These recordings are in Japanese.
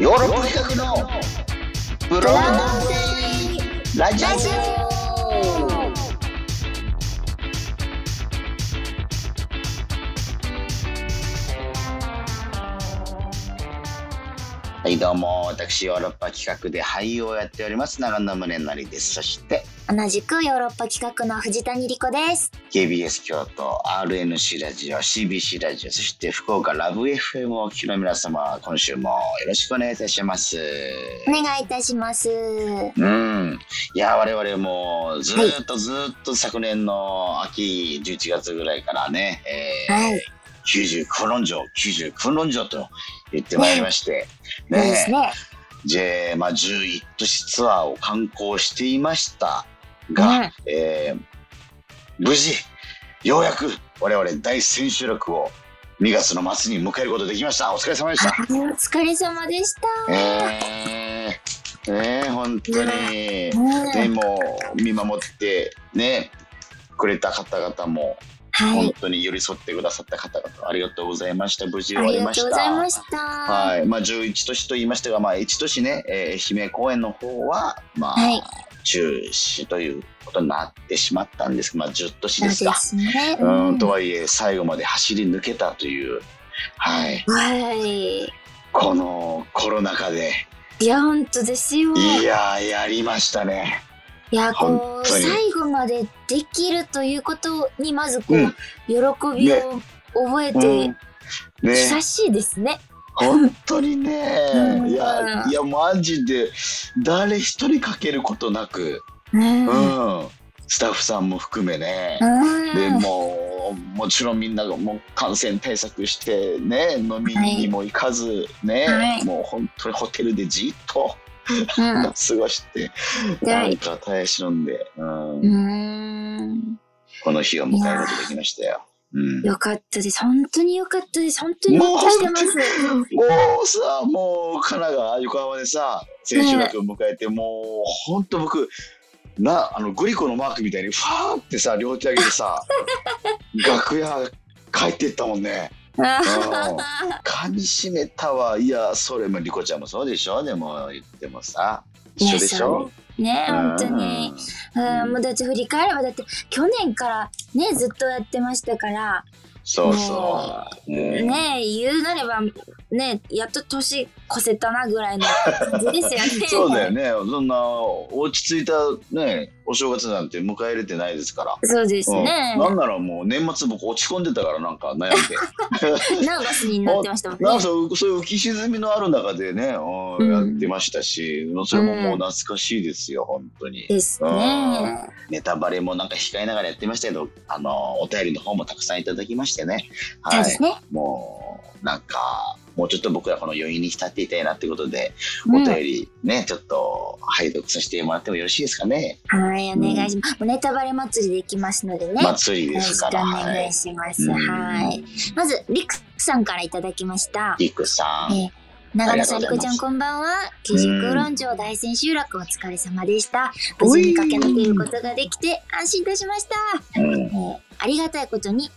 ヨーロッパ企画のブロンドウェイラジオはいどうも私ヨーロッパ企画で俳優をやっております長野宗成です。そして同じくヨーロッパ企画の藤谷莉子です。KBS 京都 RNC ラジオ CBC ラジオそして福岡ラブ FM をお聞きの皆様今週もよろしくお願いいたしますお願いいたします。うんいや我々もずーっとずーっと昨年の秋11月ぐらいからね、えーはい。99論城99論城と言ってまいりまして、いいですね。J、まあ、11都市ツアーを観光していましたが、うんえー無事ようやく我々大千秋楽を2月の末に迎えることができましたお疲れ様でした。はいお疲れ様でした。えー、ね本当に、うんね、もう見守ってねくれた方々もはい。本当に寄り添ってくださった方々ありがとうございました無事終わりました。はいまあ、11都市と言いましたが、まあ、1都市ね、えー愛媛公園の方は、まあはい中止ということになってしまったんですまあ、10都市でですか。すね。うんとはいえ最後まで走り抜けたという、はい、はい。このコロナ禍でいや、本当ですよ。いやーやりましたね。いや、こう、最後までできるということに、まずこう、うん喜びを覚えうんて、ね久しいですね。本当にね、うん。いやいやマジで誰一人かけることなく、うん。うん、スタッフさんも含めね、うん。でもうもちろんみんながもう感染対策してね飲みにも行かずね、はい。もう本当にホテルでじっとうん。過ごして、はいなんか耐え忍んで、うん。うん。この日を迎えることができましたよ。うんよかったです。本当によかったです。本当に。もうさ、もう神奈川、横浜でさ、千秋楽を迎えて、もう本当僕、な、あのグリコのマークみたいに、ファーってさ、両手上げてさ、楽屋帰ってったもんね。噛み締めたわ。いや、それもリコちゃんもそうでしょでも言ってもさ、一緒でしょ？ね本当に。うん、もうだって振り返ればだって去年からねずっとやってましたからそうそう。うんね言うなればねやっと年越せたなぐらいの感じですよね。そうだよね。そんな落ち着いたね、お正月なんて迎えれてないですから。そうですね。うん、なんならもう年末僕落ち込んでたからなんか悩んで ナーバスになってましたもんね。なんかそうそういう浮き沈みのある中でね、うんうんやってましたしそれももう懐かしいですよ本当にですね。ネタバレもなんか控えながらやってましたけどあのお便りの方もたくさんいただきましてねはいそうですね。もうなんかもうちょっと僕らこの余韻に浸っていたいなってことで、うんお便りねちょっと拝読させてもらってもよろしいですかね、はいお願いします。もうネタバレ祭りできますのでね。祭りよろしくおですから願いします。うんはい。まずリクさんからいただきました。リクさん、えー長野さりこちゃん、こんばんは。九十九論城大千秋楽お疲れ様でした。無事に駆け抜けることができて安心いたしました。うんえーありがたいことに、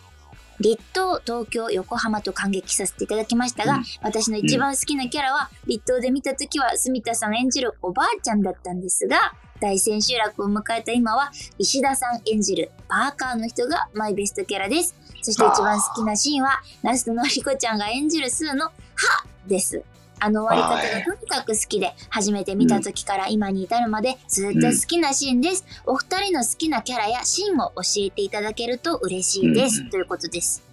立東、東京、横浜と感激させていただきましたが、うん私の一番好きなキャラは、立東で見たときは、住田さん演じるおばあちゃんだったんですが、大千秋楽を迎えた今は、石田さん演じるパーカーの人がマイベストキャラです。そして一番好きなシーンは、ラストのリコちゃんが演じるスーの、はです。あの終わり方がとにかく好きで、初めて見た時から今に至るまでずっと好きなシーンです。お二人の好きなキャラやシーンを教えていただけると嬉しいです。うんということです。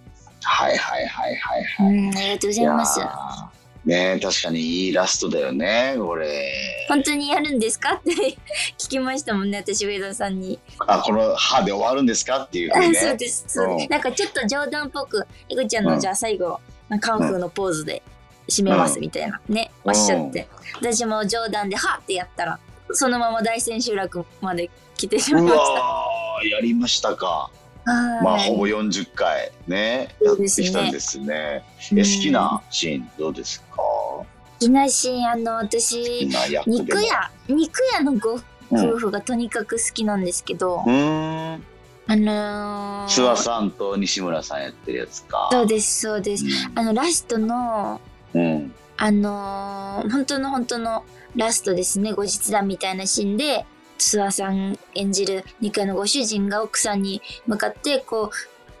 はいはいはいはいはいうん、ありがとうございます。ね確かにいいラストだよねこれ本当にやるんですかって聞きましたもんね、私、上田さんに。あこの歯で終わるんですかっていうねそうです。そうですうんなんかちょっと冗談っぽく、いこちゃんの、うんじゃあ最後、カンフーのポーズで締めますみたいな、ね、おっしゃって。私も冗談で、はってやったら、そのまま大千秋楽まで来てしまいうました。やりましたか。はい。まあほぼ40回ねやってきたんですね。うん。え好きなシーンどうですか？好きなシーン、あの、私、肉屋、肉屋のごうん夫婦がとにかく好きなんですけど、うーん。あのー、諏訪さんと西村さんやってるやつか。そうです、そうです。うあの、ラストの、ん、うんあのー本当の本当のラストですね、後日談みたいなシーンで、諏訪さん演じる2階のご主人が奥さんに向かって、こう、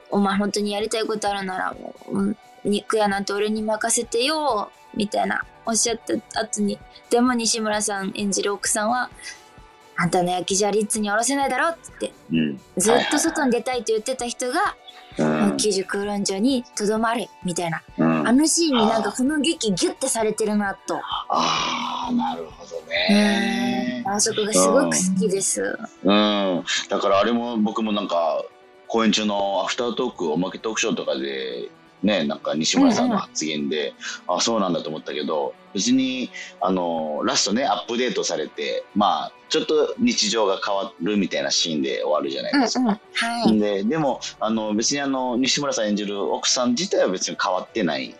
お前本当にやりたいことあるならもう、うん肉屋なんて俺に任せてよ、みたいなおっしゃった後に、でも西村さん演じる奥さんは、あんたの焼きじゃリッツに下ろせないだろって言って、うん。ずっと外に出たいと言ってた人が、うん。九十空論城にとどまるみたいな。うん、あのシーンになんかこの劇ギュッてされてるなと。ああ、なるほどうんね。あそこがすごく好きです。うん。だからあれも僕もなんか、公演中のアフタートーク、おまけトークショーとかで、ね、なんか西村さんの発言で、あそうなんだと思ったけど、別に、あの、ラストね、アップデートされて、まあ、ちょっと日常が変わるみたいなシーンで終わるじゃないですか。うんうん。はい。ででもあの別にあの西村さん演じる奥さん自体は別に変わってない、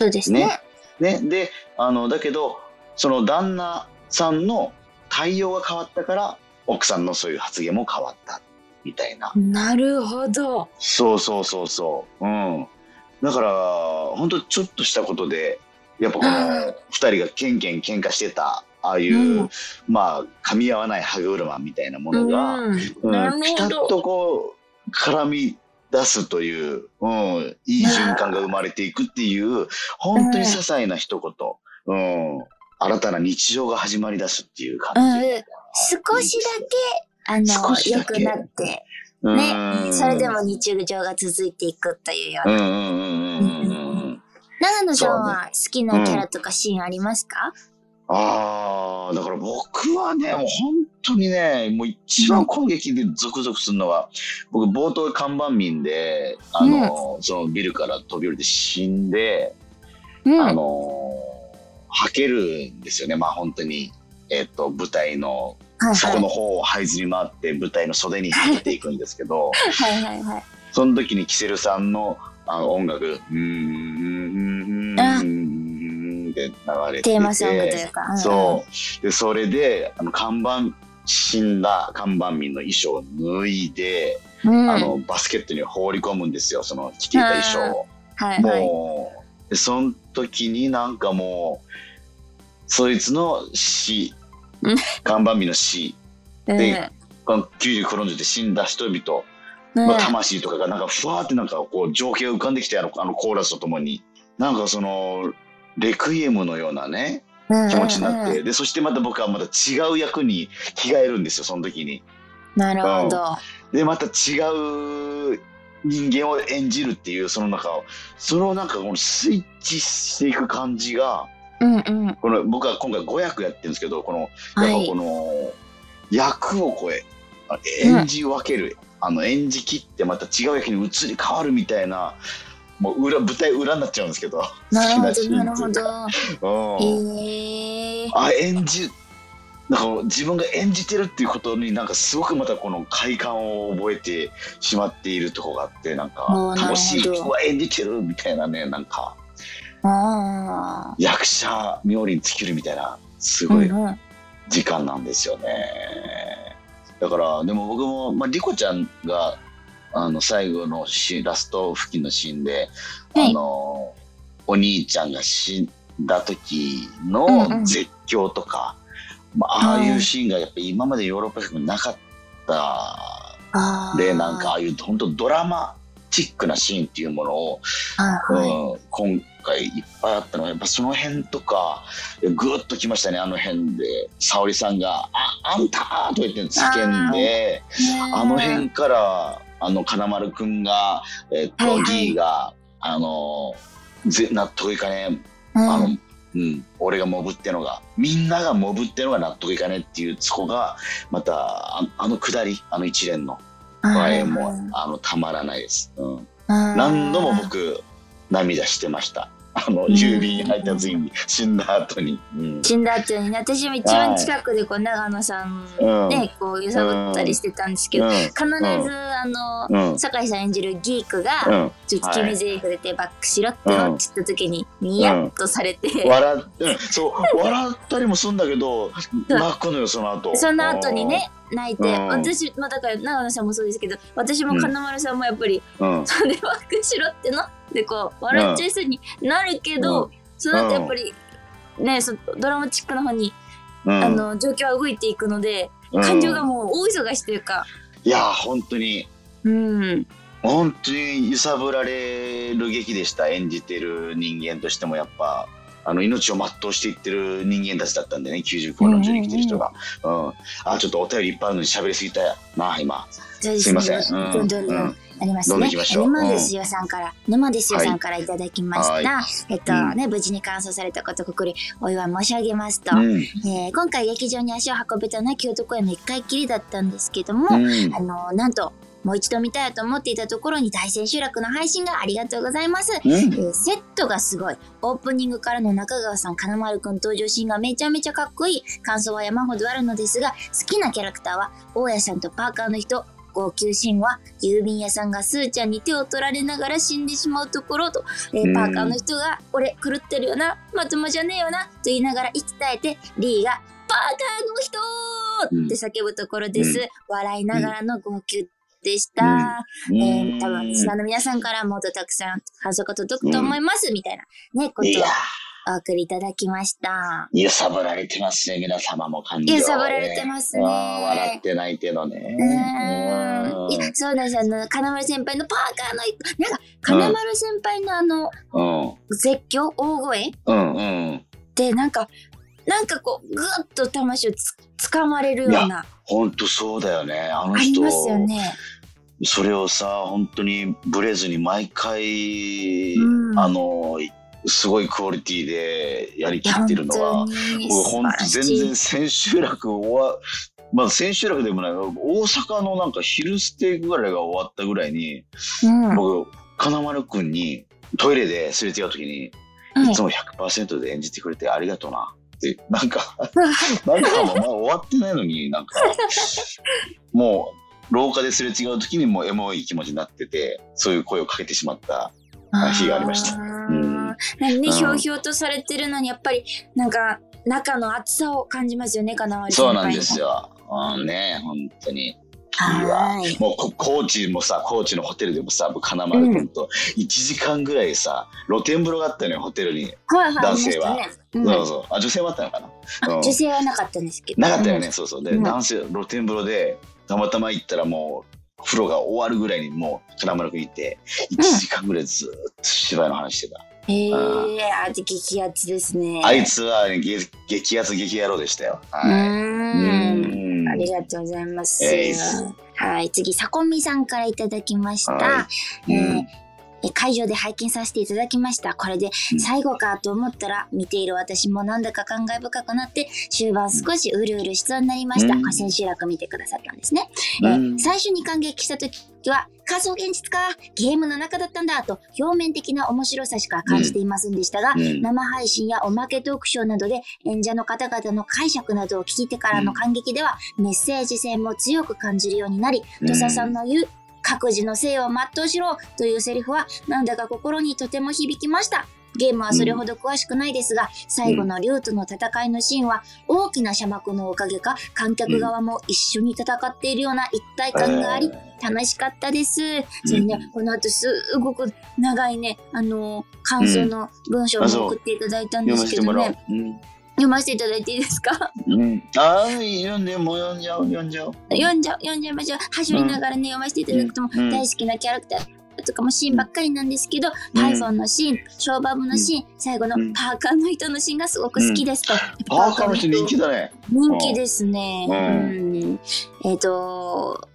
そうですね。ね、であのだけどその旦那さんの対応が変わったから奥さんのそういう発言も変わったみたいななるほど。そうそうそうそううんだから本当ちょっとしたことでやっぱこうんの二人がケンケン喧嘩してたああいう、うんまあ噛み合わない歯車みたいなものが、うん。うんピタッとこう絡み出すという、うん、いい循環が生まれていくっていう本当に些細な一言、うん、新たな日常が始まり出すっていうう感じ。ん。少しだけ、あの、良くなって、うんね。それでも日常が続いていくというような。うんうんうん。長野さんは好きなキャラとかシーンありますか？ああ、だから僕はね、もう本当にね、もう一番攻撃でゾクゾクするのは、僕冒頭看板民で、あの、そのビルから飛び降りて死んで、うん。あのー、はけるんですよね、まあ本当に。えっ、と、舞台の、はいそこの方を這いずり回って舞台の袖にはけていくんですけど、はいはいはい。その時にキセルさんのあの音楽、うーん、ん、って流れてて。テーマソングというか。んんそう。で、それで、あの、看板、死んだ看板民の衣装を脱いで、うん。あの、バスケットに放り込むんですよ、その着ていた衣装を。はいはい。もう、でその時になんかもう、そいつの死うん、看板民の死、うんでこの90転んで死んだ人々うんの魂とかがなんかふわーってなんかこう情景が浮かんできてあのあのコーラスとともに、なんかその、レクイエムのようなね、気持ちになって、で、そしてまた僕はまた違う役に着替えるんですよ、その時に。なるほど。で、また違う人間を演じるっていう、その中を、そのなんかこのスイッチしていく感じが、うんうん。この僕は今回5役やってるんですけど、この、はいやっぱこ。の、役を超え、あ演じ分ける、あの演じ切ってまた違う役に移り変わるみたいな、もう裏、舞台裏になっちゃうんですけど、なるほど、なるほど。ど。うんへえ。あ演じなんか自分が演じてるっていうことになんかすごくまたこの快感を覚えてしまっているところがあってなんか楽しいなるほどうわ演じてるみたいなねなんか。役者冥利に尽きるみたいなすごいうんうん。時間なんですよね、だからでも僕も、まあ、リコちゃんがあの最後のシーンラスト付近のシーンで、はいあのお兄ちゃんが死んだ時うんうんの絶叫とか、まあ、ああいうシーンがやっぱり今までヨーロッパ曲になかった。でなんかああいう本当ドラマチックなシーンっていうものを、はいはい。うん、今回いっぱいあったのはやっぱその辺とかぐっときましたねあの辺で沙織さんが「ああんた!」とか言って叫んであの辺からあの金丸くんが、えっとはいはい。ギーがあのぜ納得いかねえ。うん、あの、うん、俺がモブってのが。みんながモブってのが納得いかねえっていうそこがまたああのくだりあの一連の。場合も、あのたまらないです、うん、何度も僕涙してましたあのん。郵便配達員に死んだ後に、うん。死んだ後にね私も一番近くでこう長野さんうん。ね、こう揺さぶったりしてたんですけど、うん。必ずあの、うん。酒井さん演じるギークが、うん。ちょっと決め台詞出てバックしろって言った時にニヤッとされて、笑っうん。そう笑ったりもするんだけど泣くのよその後。その後にね泣いて、うん。私、まあ、だから長野さんもそうですけど私も金丸さんもやっぱり、うん。それバックしろってのでこう笑っちゃいそうになるけど、その後やっぱりね、そドラマチックな方に、うん。あの、状況は動いていくので、うん。感情がもう大忙しというか、いや本当に。うん。本当に揺さぶられる劇でした演じてる人間としてもやっぱ。あの命を全うしていってる人間たちだったんでね95の中に生きてる人が、うん。あちょっとお便りいっぱいあるのに喋りすぎたな今すすいません。どんどんどんありますね。沼ですよさんから、沼ですよさんからいただきました。はえっとうん。ね、無事に完走されたことここにお祝い申し上げますと、うん。えー今回劇場に足を運べたのは京都公演の1回きりだったんですけども、うん。あのなんと、もう一度見たいと思っていたところに大千秋楽の配信がありがとうございます。うん。えーセットがすごい。オープニングからの中川さん、金丸くん登場シーンがめちゃめちゃかっこいい。感想は山ほどあるのですが、好きなキャラクターは、大家さんとパーカーの人。号泣シーンは、郵便屋さんがスーちゃんに手を取られながら死んでしまうところと、えーうん。パーカーの人が、俺狂ってるよな、まともじゃねえよな、と言いながら息絶えて、リーが、パーカーの人って叫ぶところです。うん。笑いながらの号泣でした。うん。えー、多分、リスナーの皆さんからもっとたくさん感想が届くと思います、みたいな、ね、ことをお送りいただきました。揺さぶられてますね。皆様も感情揺さぶられてますね。笑ってないけどね。うーん。いや、そうなんですよ。あの、金丸先輩のパーカーの、なんか、金丸先輩のあの、うん。絶叫？大声？っうんうん。て、なんか、なんかこう、ぐっと魂をつ、掴まれるような、本当そうだよね。あのあり人ますよね。それをさ本当にブレずに毎回、うん。あのすごいクオリティでやりきって本るのが当に僕本当全然千秋楽終わまあ千秋楽でもない大阪のなんか昼ステーキぐらいが終わったぐらいに、うん。僕金丸君にトイレですれ違う時に、はい。いつも100%で演じてくれてありがとうな。ってなんか なんかまだ終わってないのになんかもう廊下ですれ違う時にもうエモい気持ちになっててそういう声をかけてしまった日がありましたなんかね、うんひょうひょうとされてるのに、やっぱり、なんか、中の熱さを感じますよね、金丸そうなんです。よ。うんね本当に。はーい。もうこ高知もさ高知のホテルでもさ僕金丸君と1時間ぐらいさ露天風呂があったのよホテルに、男性は。そうそうあ女性もあったのかな、女性はなかったんですけど。なかったよね、そうそうで、うん男性露天風呂でたまたま行ったらもう風呂が終わるぐらいにもう金丸君いて1時間ぐらいずーっと芝居の話してた、うん。へえ、あ、激アツですね。あいつは激激アツ激野郎でしたようはいーん。んありがとうございます。えいはい、次、さこみさんからいただきました。はえーうんえ会場で拝見させていただきました。これでうん。最後かと思ったら、見ている私もなんだか感慨深くなって、終盤少しうるうるしそうになりました。うん。千秋楽見てくださったんですね。えーうん。最初に感激した時は、仮想現実か、ゲームの中だったんだと、表面的な面白さしか感じていませんでしたが、うん。生配信やおまけトークショーなどで演者の方々の解釈などを聞いてからの感激では、メッセージ性も強く感じるようになり、うん。土佐さんの言う、各自の性を全うしろというセリフは、なんだか心にとても響きました。ゲームはそれほど詳しくないですが、最後の竜との戦いのシーンは、大きな射幕のおかげか、観客側も一緒に戦っているような一体感があり、楽しかったです。それね、この後すごく長いね、あのー感想の文章を送っていただいたんですけどね。う、、うん読ませていただいていいですか？うん、ああ読んでもう読んじゃう読んじゃう。読んじゃう、読んじゃいましょう。はしょりながらね、読ませていただくとも、うん。大好きなキャラクターとかもシーンばっかりなんですけど、うん。パイフォンのシーン、ショーバブのシーン、最後のうん。パーカーの人のシーンがすごく好きですと。パーカーの人人気だね。人気ですね。ううん。んえっ、と、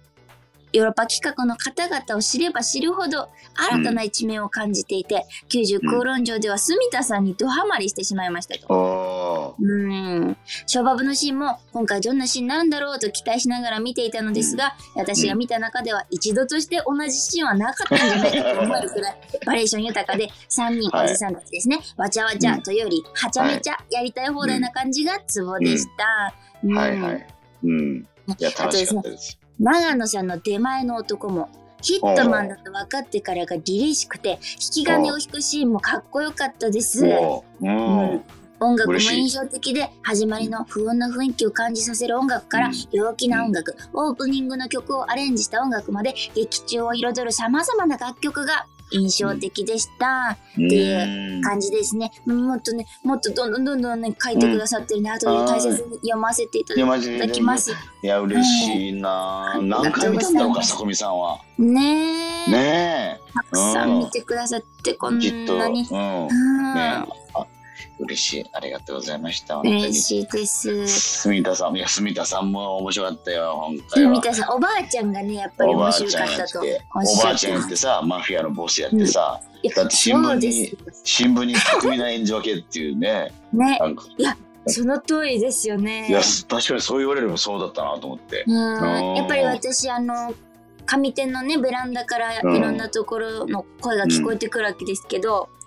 ヨーロッパ企画の方々を知れば知るほど新たな一面を感じていて、90空論上では住田さんにドハマりしてしまいましたと。うん。ショーバブのシーンも今回どんなシーンなんだろうと期待しながら見ていたのですが、私が見た中では一度として同じシーンはなかったんじゃないかと思えるくらい バリエーション豊かで3人おじさんたちですね、わちゃわちゃというよりはちゃめちゃやりたい放題な感じがツボでした。うん。はいはい。うん。いや楽しかったです長野さんの出前の男もヒットマンだと分かってからが凛々しくて引き金を引くシーンもかっこよかったです。うんうん。音楽も印象的で始まりの不穏な雰囲気を感じさせる音楽からうん陽気な音楽、オープニングの曲をアレンジした音楽まで劇中を彩る様々な楽曲が印象的でした。うんっていう感じですね。もっとね、もっとどんどんどんどんね、書いてくださってるんで、後で大切に読ませていただ。きます。いや、嬉しいな、うん何回見たんだろうか、さこみさんは。ねえ。ねたくさん見てくださって、こえ。ん。なに。うん。嬉しい。ありがとうございました。本当に嬉しいです。住田さん、いや、住田さんも面白かったよ、今回は。みたいさん、おばあちゃんがね、やっぱり面白かったとて、おばあちゃん。ってさ、マフィアのボスやってさ、いやだって新聞に新聞に巧みな演じ分けっていうね、ね、なんか、その通りですよね。いや、確かにそう言われればそうだったなと思って。うんやっぱり私あの上手のねベランダからいうんろんなところの声が聞こえてくるわけですけど、うん。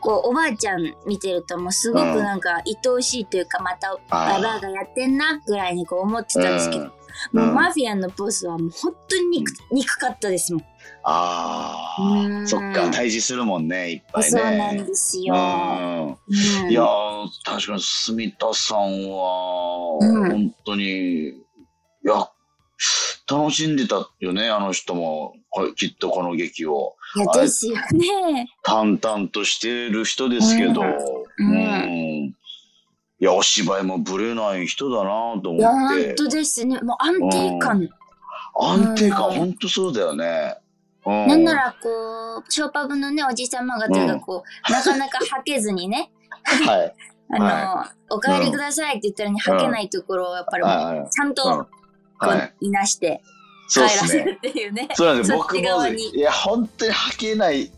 こうおばあちゃん見てるともうすごくうんなんか愛おしいというかまたババアがやってんなぐらいにこう思ってたんですけど、うん。もううんマフィアのボスはもう本当に憎,、憎かったですもん。あうん。あ、そっか、対峙するもんね、いっぱいね。そうなんですよ。うん。うん。いやー、確かに住田さんは、うん。本当に、いや、楽しんでたよね、あの人も、きっとこの劇を。いやですよね。淡々としてる人ですけど、ううんん。いや、お芝居もぶれない人だなといや思って。本当ですね。もう安定感。安定感、うん本当そうだよね。うん。なんならこうショーパブのねおじさま方がこう、なかなかはけずにねはい。あの、はお帰りくださいって言ったのにはけないところをやっぱりちゃんとうんこはういなして帰そうらですね。せるっていうね。そうなんですよ。僕も、いや、本当に吐けない、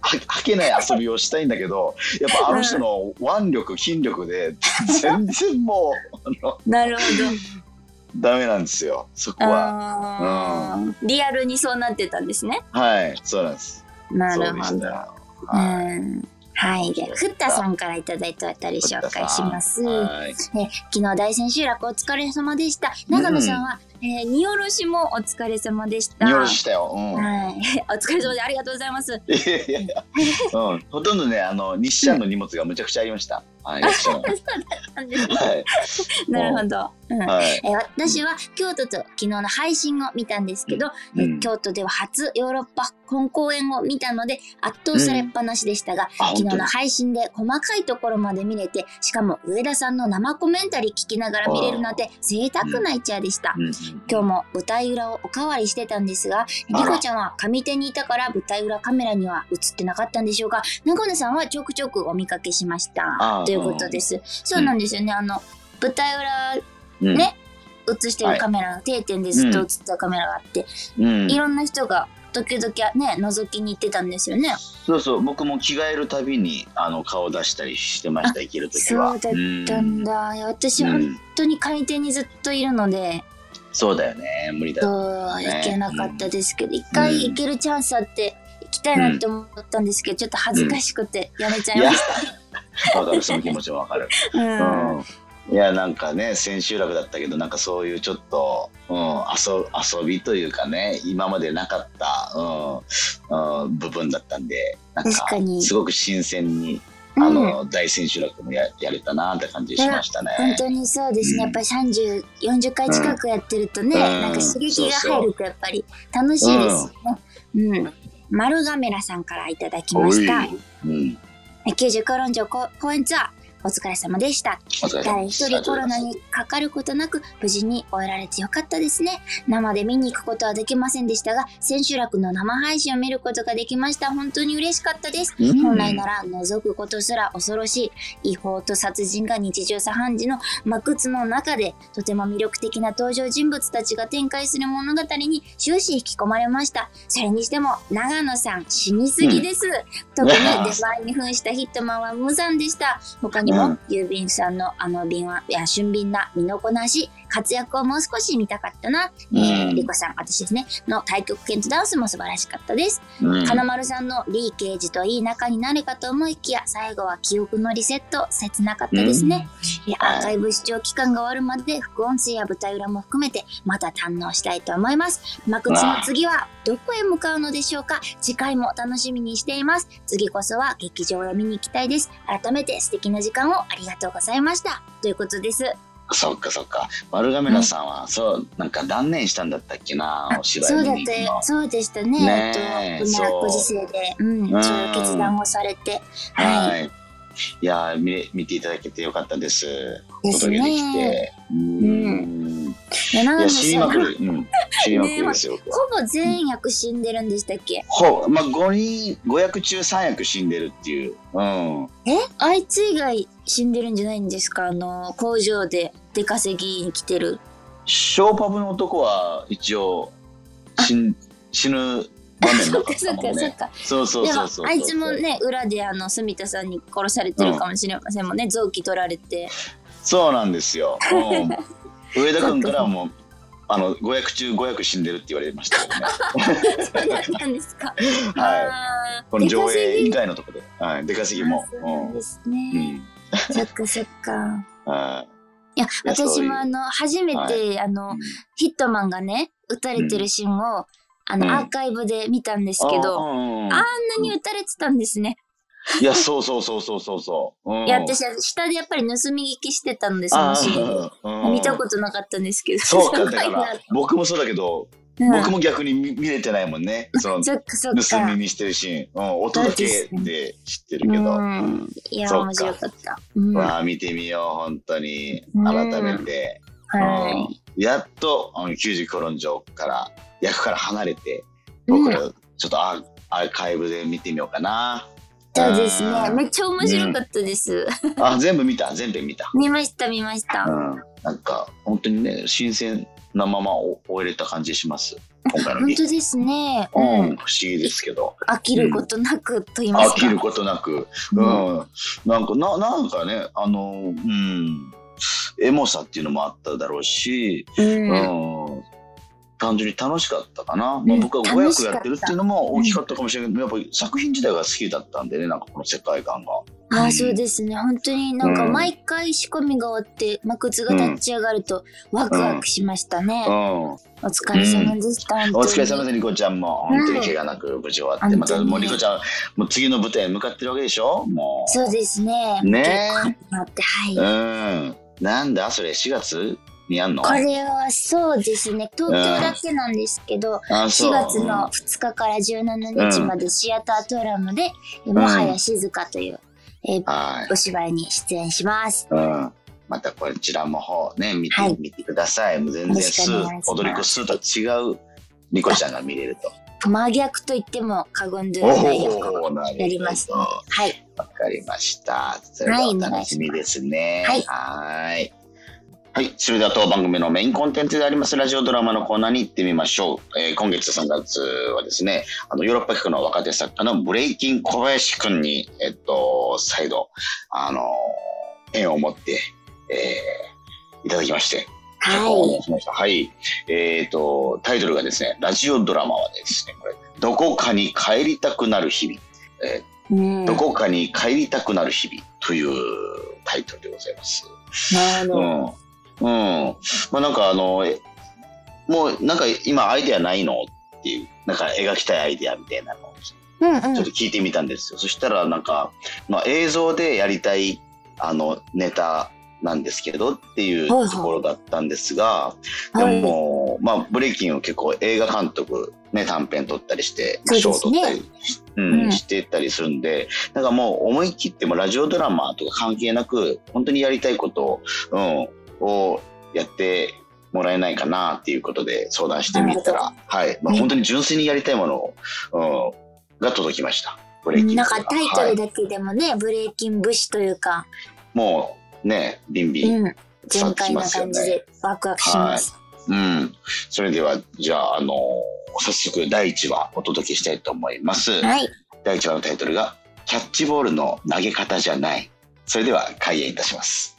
は吐けない遊びをしたいんだけど、やっぱあの人の腕力、筋力で、全然もう、なるほダメなんですよ。そこど。は。あーリアルにそうなってたんですね。はい、そうなんです。なるほど。はい。んはい。で、ふったさんからいただいたあたり紹介します。はい。ね、昨日大千秋楽お疲れ様でした。長野さんは、えー荷下ろしもお疲れ様でした。見下ろしたよ。うん。はい。お疲れ様でありがとうございます。いやいやいや、うん、ほとんどね、あの、日ちゃんの荷物がむちゃくちゃありました。はい、日ちゃんのはい。なるほど。うんはい。えー私は京都と昨日の配信を見たんですけど、えうん京都では初ヨーロッパ本公演を見たので圧倒されっぱなしでしたが、あ、昨日の。配信で細かいところまで見れてしかも上田さんの生コメンタリー聞きながら見れるなんて贅沢な一夜でした。うん今日も舞台裏をおかわりしてたんですが、リコちゃんは上手にいたから舞台裏カメラには映ってなかったんでしょうか？中根さんはちょくちょくお見かけしましたあ。ということです。そうなんですよね。あの、舞台裏うんね映してるカメラが、定点でずっと映ったカメラがあって、うんいろんな人が時々ね、覗きに行ってたんですよね。そうそう、僕も着替えるたびに、あの、顔出したりしてました、生きるときは。そうだったんだ。うん本当に上手にずっといるので、そうだよね、無理だ。そう、行けなかったですけど、一回行けるチャンスあって、行きたいなって思ったんですけど、ちょっと恥ずかしくてやめちゃいまし、わかる、その気持ちもわかる。た。うん。うん。いや、なんかね、千秋楽だったけど、なんかそういうちょっと、うん、遊遊びというかね、今までなかった、うん、うん、部分だったんで、なんか確かにすごく新鮮に、うんあの、大千秋楽もややれたなって感じしましたね。本当にそうですね。やっぱり30、40回近くやってるとね、うんなんか刺激が入るとやっぱり楽しいですよね。うん。丸ガメラさんからいただきました。うん。90論城公公演ツアー、お疲れ様でした。誰一人コロナにかかることなく無事に終えられてよかったですね。生で見に行くことはできませんでしたが、千秋楽の生配信を見ることができました。本当に嬉しかったです。うん本来なら覗くことすら恐ろしい違法と殺人が日常茶飯事の真靴の中でとても魅力的な登場人物たちが展開する物語に終始引き込まれましたそれにしても長野さん死にすぎです、特にいやーデバイに扮したヒットマンは無残でした他にも、うん。郵便さん。のあの敏腕いや俊敏な身のこなし活躍をもう少し見たかったな、えーうんリコさん私ですねの太極拳とダンスも素晴らしかったです。うん。金丸さんのリー刑事といい仲になるかと思いきや最後は記憶のリセット切なかったですね、いやアーカイブ視聴期間が終わるまで副音声や舞台裏も含めてまた堪能したいと思います。幕津の次はどこへ向かうのでしょうか。次回も楽しみにしています。次こそは劇場へ見に行きたいです。改めて素敵な時間をありがとうございましたということですそっかそっか。丸亀菜さんは、そう、なんか断念したんだったっけな、お芝居そうだっ。たそうでしたね。ねええっと、ご時世で、うん、うんそういう決断をされて。ははい。いやー見見ていただけてよかったです。ですね。て。うーん。いや、死にまくる。うん。死にまくるですよ。ぼ全役死んでるんでしたっけ？ほう、まあ、5人、5役中3役死んでるっていう。うん。え？あいつ以外死んでるんじゃないんですか？あの、工場で出稼ぎに来てる。ショーパブの男は一応死ん死ぬ場面なかったもんね。そうそうそうそう。あいつも。ね裏であの住田さんに殺されてるかもしれませんもんね、臓器取られてそうなんですよ。うん、上田君からもあの5役中5役死んでるって言われました。ね。そうだったんですか。はあーこの上映以外のところで、はい、出稼ぎも。あそうなんですうね、ん。そっかそっか。はい。いう私もあの初めて、あのい。ヒットマンがね撃たれてるシーンを、あの、うん。アーカイブで見たんですけど、あうんうんうんあんなに撃たれてたんですね。いや、そうそうそうそうそうそう。うんいや、私は下でやっぱり盗み聞きしてたので、そのシーンを。あー見たことなかったんですけど。そうか、すだから、僕もそうだけど、うん僕も逆に見見れてないもんね。その、盗か。み見してるシーン。うん、音だけで知ってるけど。うんいや、面白かった。うんはわあ、見てみよう、本当に。うん改めて。い。うんやっと、あの90コロン城から、役から離れて、うん僕ら、ちょっとアアーカイブで見てみようかな。そうですね。うんめっちゃ面白かったです。あ、全部見た、全部見た？見ました、見ました。うん。なんか、本当にね、新鮮なまま終終えれた感じします。今回の劇。本当ですね。う、うんん。不思議ですけど。飽きることなくと言いますか。飽きることなく。うん。なんか、な、なんかね、あの、うん。エモさっていうのもあっただろうし、うん。うん。単純に楽しかったかな。まあ、うん僕は5役やってるっていうのも大きかったかもしれないけど、やっぱり作品自体が好きだったんでね、なんかこの世界観が。ああ、そうですね。本当になんかうん毎回仕込みが終わって、幕津が立ち上がるとワクワクしましたね。うん。お疲れ様でした。お疲れ様です、リコちゃんも。本当に怪我なく無事終わって、うんまたもうリコちゃん、もう次の舞台に向かってるわけでしょ？もう。そうですね。ねえ結構なって、はい。うん。なんだそれ、4月？にやんの？これはそうですね。東京だけなんですけど、あ、そ4う。月の2日から17日までシアタートラムで、えもはや静かという、えーはい。お芝居に出演します。うん。またこちらも方ね、見て、はい見てください。もう全然スー踊り子スーとは違うリコちゃんが見れると。真逆と言っても過言でおはない役をおー、なります。はい。わかりました。それではお楽しみですね。はいはーい。はい。それでは当番組のメインコンテンツでありますラジオドラマのコーナーに行ってみましょう。えー今月3月はですね、あの、ヨーロッパ企画の若手作家のブレイキン小林くんに、えっと、再度、あの、縁を持って、えーいただきまして、はい。いしました。はい。えっ、と、タイトルがですね、ラジオドラマはですね、これ、どこかに帰りたくなる日々。えうん。ーどこかに帰りたくなる日々というタイトルでございます。なるほど。うん。うん。まあなんかあの、えもうなんか今アイデアないのっていう、なんか描きたいアイデアみたいなのをうんうん。ちょっと聞いてみたんですよ。そしたらなんか、まあ映像でやりたいあのネタなんですけどっていうはいはい。ところだったんですが、はい。でも、まあ、ブレイキンを結構映画監督、ね、短編撮ったりして、まあ賞そうですね。を取ったり、ううんん、してたりするんで、なんかもう思い切ってもラジオドラマとか関係なく、本当にやりたいことを、うん、をやってもらえないかなっていうことで相談してみたら、はい、まあ、うん本当に純粋にやりたいものを、うん、が届きました。ブレイキンなんかタイトはいルだけでもね、ブレイキン武士というか、もうね、ビンビンうん、全開な感じでワクワクします。うん。それでは、じゃあ、あの早速第1話お届けしたいと思います。はい。第1話のタイトルが、キャッチボールの投げ方じゃない。それでは開演いたします。